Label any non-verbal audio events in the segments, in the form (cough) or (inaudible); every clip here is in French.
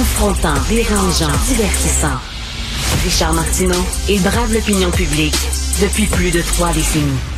Confrontant, dérangeant, divertissant. Richard Martineau, il brave l'opinion publique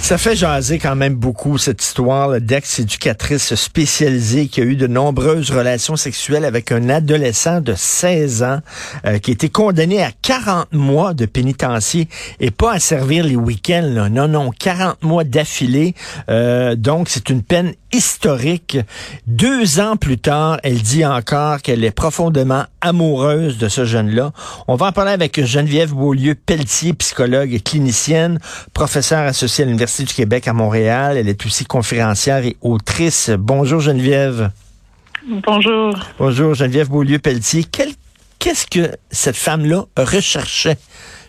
Ça fait jaser quand même beaucoup cette histoire d'ex-éducatrice spécialisée qui a eu de nombreuses relations sexuelles avec un adolescent de 16 ans euh, qui a été condamné à 40 mois de pénitencier et pas à servir les week-ends. Non, non, 40 mois d'affilée. Euh, donc, c'est une peine historique. Deux ans plus tard, elle dit encore qu'elle est profondément amoureuse de ce jeune-là. On va en parler avec Geneviève Beaulieu-Pelletier, psychologue et clinicienne, professeure associée à l'Université du Québec à Montréal. Elle est aussi conférencière et autrice. Bonjour Geneviève. Bonjour. Bonjour Geneviève Beaulieu-Pelletier. Qu'est-ce que cette femme-là recherchait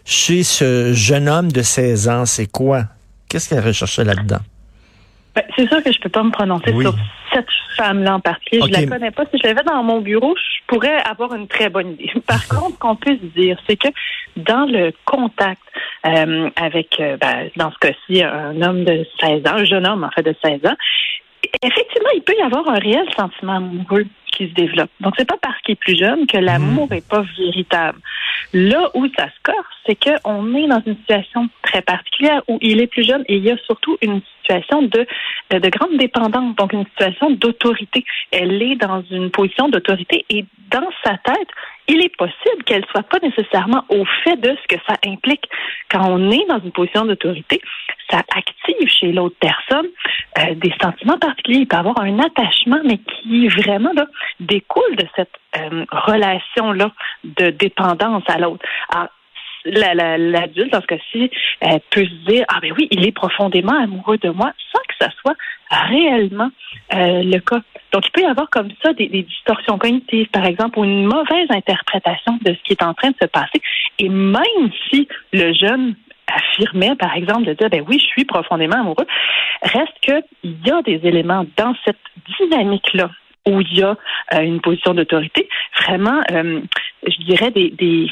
chez ce jeune homme de 16 ans? C'est quoi? Qu'est-ce qu'elle recherchait là-dedans? Ben, c'est sûr que je peux pas me prononcer sur cette femme-là en particulier. Je la connais pas. Si je l'avais dans mon bureau, je pourrais avoir une très bonne idée. (laughs) Par contre, ce qu'on peut se dire, c'est que dans le contact euh, avec, euh, ben, dans ce cas-ci, un homme de 16 ans, un jeune homme en fait de 16 ans, effectivement, il peut y avoir un réel sentiment amoureux qui se développe. Donc, c'est pas parce qu'il est plus jeune que l'amour n'est mmh. pas véritable. Là où ça se corse, c'est qu'on est dans une situation très particulière où il est plus jeune et il y a surtout une situation de, de grande dépendance, donc une situation d'autorité. Elle est dans une position d'autorité et dans sa tête, il est possible qu'elle soit pas nécessairement au fait de ce que ça implique. Quand on est dans une position d'autorité, ça active chez l'autre personne euh, des sentiments particuliers. Il peut avoir un attachement, mais qui vraiment là, découle de cette euh, relation-là de dépendance à l'autre. L'adulte, dans ce cas-ci, peut se dire Ah, ben oui, il est profondément amoureux de moi sans que ça soit réellement euh, le cas. Donc, il peut y avoir comme ça des, des, distorsions cognitives, par exemple, ou une mauvaise interprétation de ce qui est en train de se passer. Et même si le jeune affirmait, par exemple, de dire, ben oui, je suis profondément amoureux, reste qu'il y a des éléments dans cette dynamique-là où il y a euh, une position d'autorité, vraiment, euh, je dirais, des,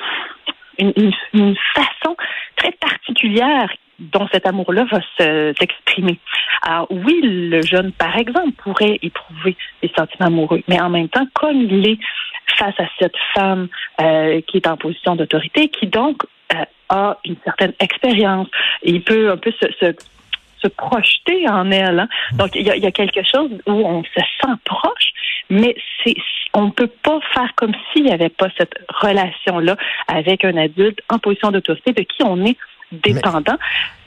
une, façon très particulière dont cet amour-là va s'exprimer. Alors oui, le jeune, par exemple, pourrait éprouver des sentiments amoureux, mais en même temps, comme il est face à cette femme euh, qui est en position d'autorité, qui donc a une certaine expérience, il peut un peu se, se se projeter en elle. Hein. Donc, il y, a, y, a, quelque chose où on se sent proche, mais c'est on ne peut pas faire comme s'il n'y avait pas cette relation-là avec un adulte en position d'autorité de qui on est dépendant.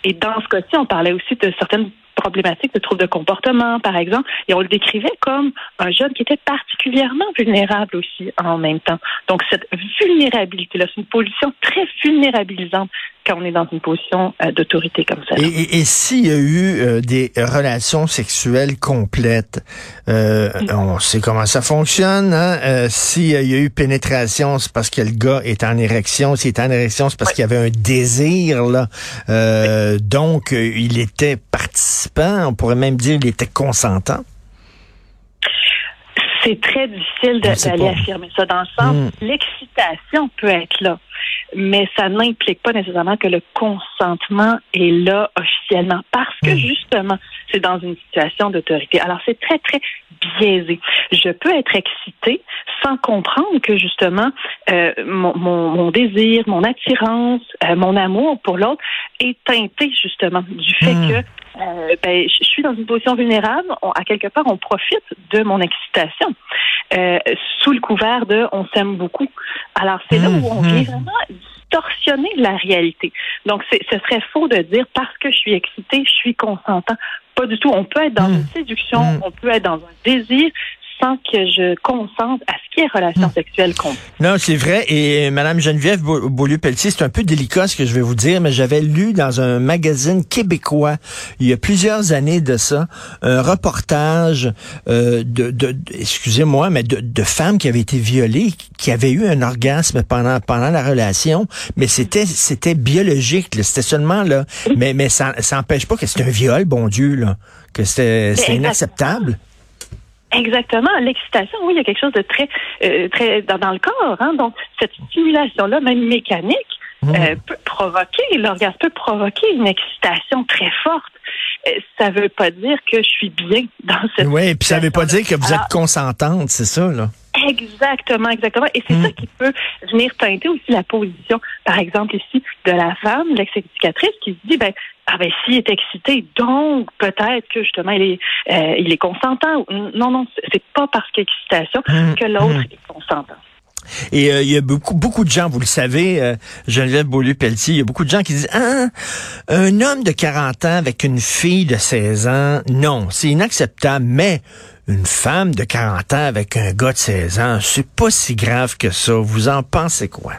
Et dans ce cas-ci, on parlait aussi de certaines problématiques de troubles de comportement, par exemple, et on le décrivait comme un jeune qui était particulièrement vulnérable aussi en même temps. Donc, cette vulnérabilité-là, c'est une position très vulnérabilisante quand on est dans une position euh, d'autorité comme ça. Et, et, s'il y a eu euh, des relations sexuelles complètes, euh, on sait comment ça fonctionne. Hein? Euh, s'il y a eu pénétration, c'est parce que le gars est en érection. S'il est en érection, c'est parce qu'il y avait un désir. là. Donc, il était participant. On pourrait même dire qu'il était consentant. C'est très difficile d'aller affirmer ça dans le sens, hmm. l'excitation peut être là mais ça n'implique pas nécessairement que le consentement est là officiellement parce que hmm. justement, c'est dans une situation d'autorité. Alors, c'est très, très biaisé. Je peux être excitée sans comprendre que justement, euh, mon, mon, désir, mon attirance, euh, mon amour pour l'autre est teinté justement du fait hmm. que euh, ben, je suis dans une position vulnérable. à quelque part, on profite de mon excitation sous le couvert de on s'aime beaucoup. Alors, c'est là où on hmm. vient vraiment distorsionner la réalité. Donc, ce serait faux de dire parce que je suis excitée, je suis consentant. Pas du tout. On peut être dans hmm. une séduction, hmm. on peut être dans un désir sans que je consente à ce qui est relation hmm. sexuelle contre. Non, c'est vrai. Et euh, Madame Geneviève Beaulieu-Pelletier, c'est un peu délicat ce que je vais vous dire, mais j'avais lu dans un magazine québécois, il y a plusieurs années de ça, un reportage euh, de, de, excusez-moi, mais de, de, femmes qui avaient été violées, qui avaient eu un orgasme pendant pendant la relation, mais c'était c'était biologique, c'était seulement là, mais mais ça ça empêche pas que c'est un viol, bon Dieu là, que c'était inacceptable. Exactement. L'excitation, oui, il y a quelque chose de très, euh, très dans, le corps. Hein? Donc, cette stimulation-là, même mécanique, mmh. euh, peut provoquer, l'orgasme peut provoquer une excitation très forte. euh, ça veut pas dire que je suis bien (laughs) dans cette Oui, puis ça veut pas dire que vous êtes consentante, c'est ça, là. Exactement, exactement. Et c'est ça mm. qui peut venir teinter aussi la position, par exemple ici, de la femme, l'ex-éducatrice, qui se dit, ben, ah ben s'il est excité, donc peut-être que justement il est euh, il est consentant. Non, non, c'est pas parce qu'il y a excitation mm. que l'autre mm. est consentant. Et euh, il y a beaucoup beaucoup de gens, vous le savez, euh, Geneviève Beaulieu-Pelletier, il y a beaucoup de gens qui disent ah, un homme de 40 ans avec une fille de 16 ans, non, c'est inacceptable, mais une femme de 40 ans avec un gars de 16 ans, c'est pas si grave que ça. Vous en pensez quoi?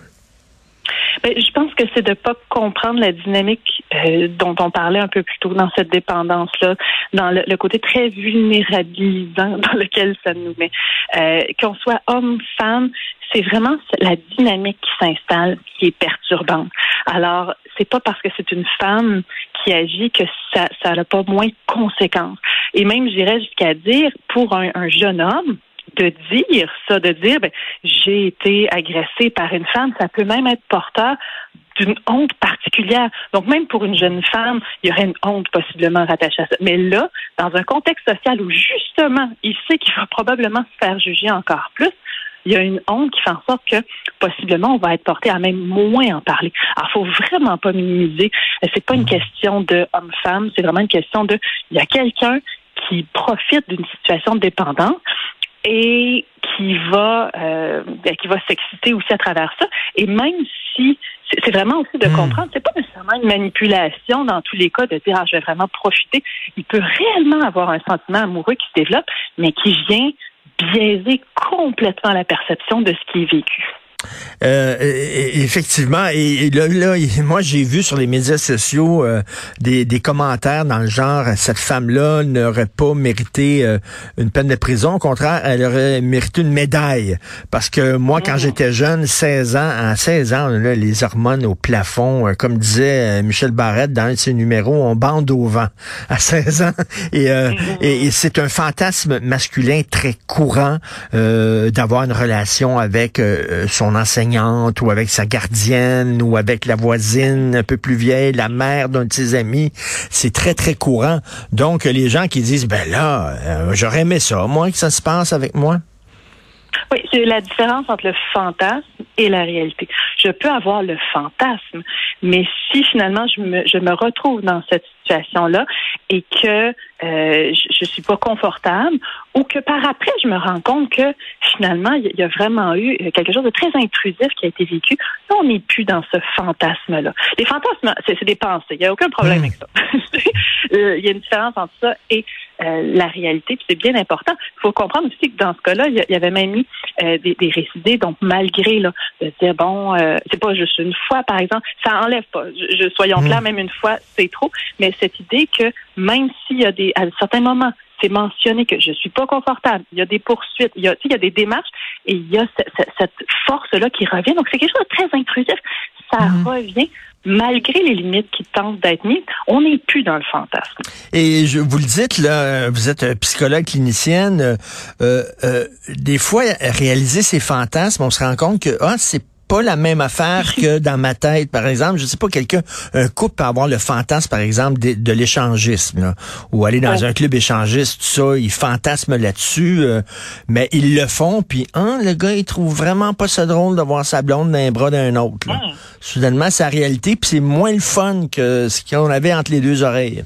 Ben, je pense que c'est de pas comprendre la dynamique euh, dont on parlait un peu plus tôt dans cette dépendance-là, dans le, côté très vulnérabilisant (laughs) dans lequel ça nous met. Euh, qu'on soit homme, femme, c'est vraiment la dynamique qui s'installe qui est perturbante. Alors, c'est pas parce que c'est une femme qui agit que ça ça n'a pas moins de conséquences. Et même, j'irais jusqu'à dire, pour un, jeune homme, de dire ça, de dire ben, j'ai été agressé par une femme, ça peut même être porteur d'une honte particulière. Donc même pour une jeune femme, il y aurait une honte possiblement rattachée à ça. Mais là, dans un contexte social où justement, il sait qu'il va (laughs) probablement se faire juger encore plus, il y a une honte qui fait en sorte que possiblement on va être porté à même moins en parler. Alors, faut vraiment pas minimiser. C'est pas une question de homme-femme, c'est vraiment une question de il y a quelqu'un qui profite d'une situation de dépendance et qui va euh, qui va s'exciter aussi à travers ça. Et même si c'est vraiment aussi de hmm. comprendre, c'est pas nécessairement une manipulation dans tous les cas de dire ah, je vais vraiment profiter. Il peut réellement avoir un sentiment amoureux qui se développe, mais qui vient biaiser complètement la perception de ce qui est vécu. Euh, effectivement, et, là, là, moi j'ai vu sur les médias sociaux euh, des, des, commentaires dans le genre cette femme-là n'aurait pas mérité euh, une peine de prison, au contraire, elle aurait mérité une médaille. Parce que moi, quand mmh. j'étais jeune, 16 ans, à 16 ans, là, les hormones au plafond, comme disait Michel Barrette dans un de ses numéros, on bande au vent (laughs) à 16 ans. Et, mmh. et, et c'est un fantasme masculin très courant d'avoir une relation avec son enseignante ou avec sa gardienne ou avec la voisine un peu plus vieille, la mère d'un de ses amis. C'est très, très courant. Donc, les gens qui disent, ben là, euh, j'aurais aimé ça, moi, que ça se passe avec moi. Oui, c'est la différence entre le fantasme et la réalité. Je peux avoir le fantasme, mais si finalement je me, je me retrouve dans cette situation-là et que euh, je, ne suis pas confortable ou que par après je me rends compte que finalement il y a vraiment eu quelque chose de très intrusif qui a été vécu, là on n'est plus dans ce fantasme-là. Les fantasmes, c'est des pensées, il n'y a aucun problème hmm. avec ça. (laughs) Euh, il y a une différence entre ça et euh, la réalité, puis c'est bien important. Il faut comprendre aussi que dans ce cas-là, il y avait même mis des, des récidés, donc malgré là, de dire bon, c'est pas juste une fois par exemple, ça enlève pas. Je, soyons hmm. clairs, même une fois c'est trop, mais cette idée que même s'il y a des, à certains moments, c'est mentionné que je suis pas confortable, il y a des poursuites, il y a, il y a des démarches et il y a cette, force-là qui revient. Donc, c'est quelque chose de très intrusif. Ça mhm. revient malgré les limites qui tentent d'être mises, on n'est plus dans le fantasme. Et je vous le dites, là, vous êtes psychologue clinicienne, euh, euh, des fois, réaliser ces fantasmes, on se rend compte que ah, c'est pas la même affaire que (laughs) dans ma tête. Par exemple, je sais pas, quelqu'un, un couple peut avoir le fantasme, par exemple, de, l'échangisme, ou aller dans un club échangiste, tout ça, ils fantasment là-dessus, euh, mais ils le font, puis hein, le gars, il trouve vraiment pas ça drôle de voir sa blonde dans les bras d'un autre. Soudainement, c'est la réalité, puis c'est moins le fun que ce qu'on avait entre les deux oreilles.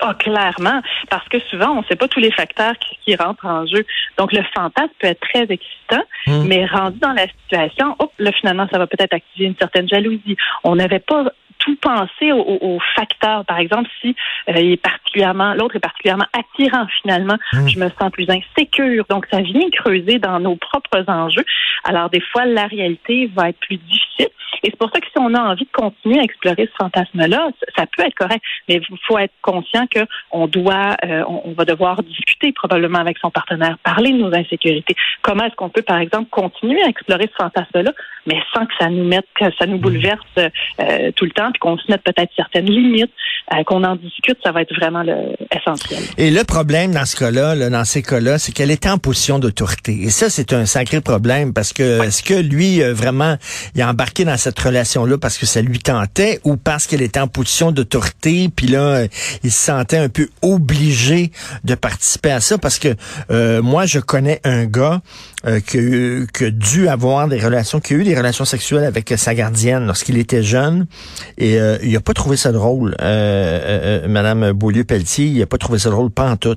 Ah, clairement, parce que souvent, on ne sait pas tous les facteurs qui, rentrent en jeu. Donc, le fantasme peut être très excitant, hmm. mais rendu dans la situation, hop, là, finalement, ça va peut-être activer une certaine jalousie. On n'avait pas tout penser aux, facteurs. Par exemple, si euh, il est particulièrement, l'autre est particulièrement attirant finalement, hmm. je me sens plus insécure. Donc, ça vient creuser dans nos propres enjeux. Alors, des fois, la réalité va être plus difficile. Et c'est pour ça que si on a envie de continuer à explorer ce fantasme-là, ça peut être correct. Mais il faut être conscient que on doit, euh, on, va devoir discuter probablement avec son partenaire, parler de nos insécurités. Comment est-ce qu'on peut, par exemple, continuer à explorer ce fantasme-là mais sans que ça nous mette, que ça nous bouleverse euh, tout le temps, puis qu'on se mette peut-être certaines limites, euh, qu'on en discute, ça va être vraiment le, essentiel. Et le problème dans ce cas-là, dans ces cas-là, c'est qu'elle était en position d'autorité. Et ça, c'est un sacré problème parce que est-ce que lui, euh, vraiment, il a embarqué dans cette relation-là parce que ça lui tentait ou parce qu'elle était en position d'autorité, puis là, il se sentait un peu obligé de participer à ça? Parce que moi, je connais un gars euh, qui, a dû avoir des relations, qui a eu des relations sexuelles avec sa gardienne lorsqu'il était jeune. Et euh, il a pas trouvé ça drôle, euh, Madame Beaulieu-Pelletier, il a pas trouvé ça drôle, pas en tout.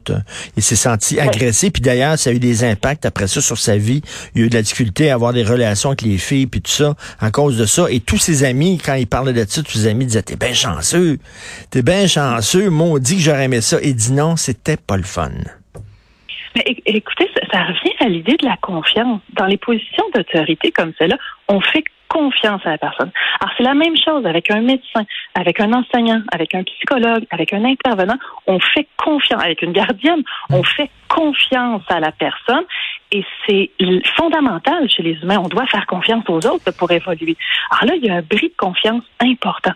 Il s'est senti agressé, puis d'ailleurs, ça a eu des impacts après ça sur sa vie. Il a eu de la difficulté à avoir des relations avec les filles, puis tout ça, à cause de ça. Et tous ses amis, quand il parlait de ça, tous ses amis disaient, t'es bien chanceux, t'es bien chanceux, dit que j'aurais aimé ça. Et dit non, c'était pas le fun. Mais écoutez, ça, revient à l'idée de la confiance. Dans les positions d'autorité comme celle-là, on fait confiance à la personne. Alors, c'est la même chose avec un médecin, avec un enseignant, avec un psychologue, avec un intervenant. On fait confiance, avec une gardienne, on fait confiance à la personne et c'est fondamental chez les humains. On doit faire confiance aux autres pour évoluer. Alors là, il y a un bris de confiance important.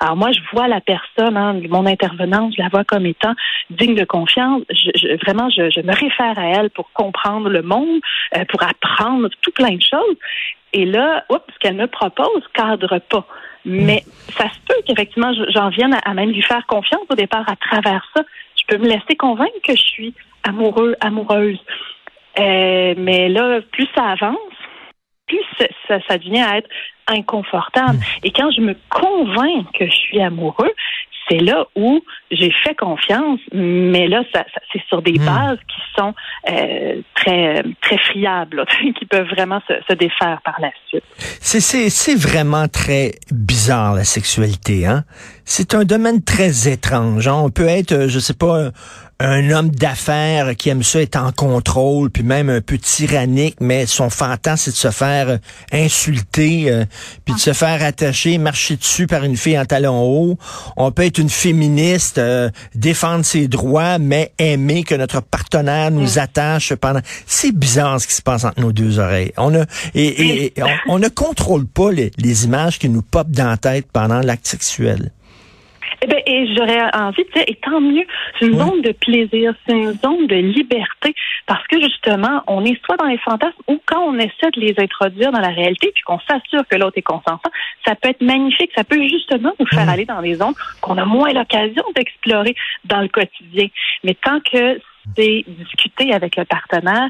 Alors moi, je vois la personne, hein, mon intervenante, je la vois comme étant digne de confiance. Vraiment, je, je, me réfère à elle pour comprendre le monde, euh, pour apprendre tout plein de choses. Et là, oups, me propose cadre pas. Mais ça se peut qu'effectivement, j'en vienne à, même lui faire confiance au départ à travers ça. Je peux me laisser convaincre que je suis amoureux, amoureuse. Euh, mais là, plus ça avance, plus ça, ça devient à être inconfortable. Et quand je me convainc que je suis amoureux, c'est là où j'ai fait confiance, mais là, ça, c'est sur des hmm. bases qui sont euh, très très friables, (laughs) qui peuvent vraiment se, se, défaire par la suite. C'est, c'est, c'est vraiment très bizarre la sexualité, hein? C'est un domaine très étrange. Hein? On peut être, euh, je sais pas, un homme d'affaires qui aime ça être en contrôle, puis même un peu tyrannique, mais son fantasme, c'est de se faire euh, insulter, euh, puis de se faire attacher, marcher dessus par une fille en talons hauts. On peut être une féministe, euh, défendre ses droits, mais aimer que notre partenaire nous mm. attache pendant... C'est bizarre ce qui se passe entre nos deux oreilles. On a et, on, ne contrôle pas les, les images qui nous popent dans la tête pendant l'acte sexuel. Eh ben, et j'aurais envie de dire, et tant mieux, c'est une zone de plaisir, c'est une zone de liberté, parce que justement, on est soit dans les fantasmes ou quand on essaie de les introduire dans la réalité, puis qu'on s'assure que l'autre est consentant, ça peut être magnifique, ça peut justement nous faire aller dans des zones qu'on a moins l'occasion d'explorer dans le quotidien. Mais tant que c'est discuté avec le partenaire,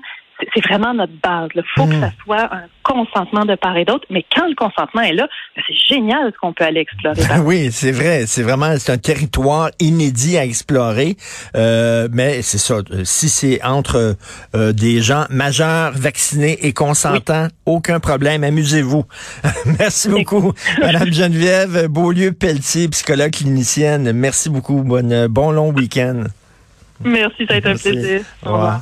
c'est vraiment notre base. Il faut que hmm. ça soit un consentement de part et d'autre, mais quand le consentement est là, ben, c'est génial ce qu'on peut aller explorer. oui, c'est vrai. C'est vraiment c'est un territoire inédit à explorer. Euh, mais c'est ça. Si c'est entre euh, des gens majeurs, vaccinés et consentants, aucun problème. Amusez-vous. (laughs) Merci beaucoup, Madame Geneviève Beaulieu-Pelletier, psychologue clinicienne. Merci beaucoup. Bonne, bon long week-end. Merci, ça a été un plaisir. Au revoir.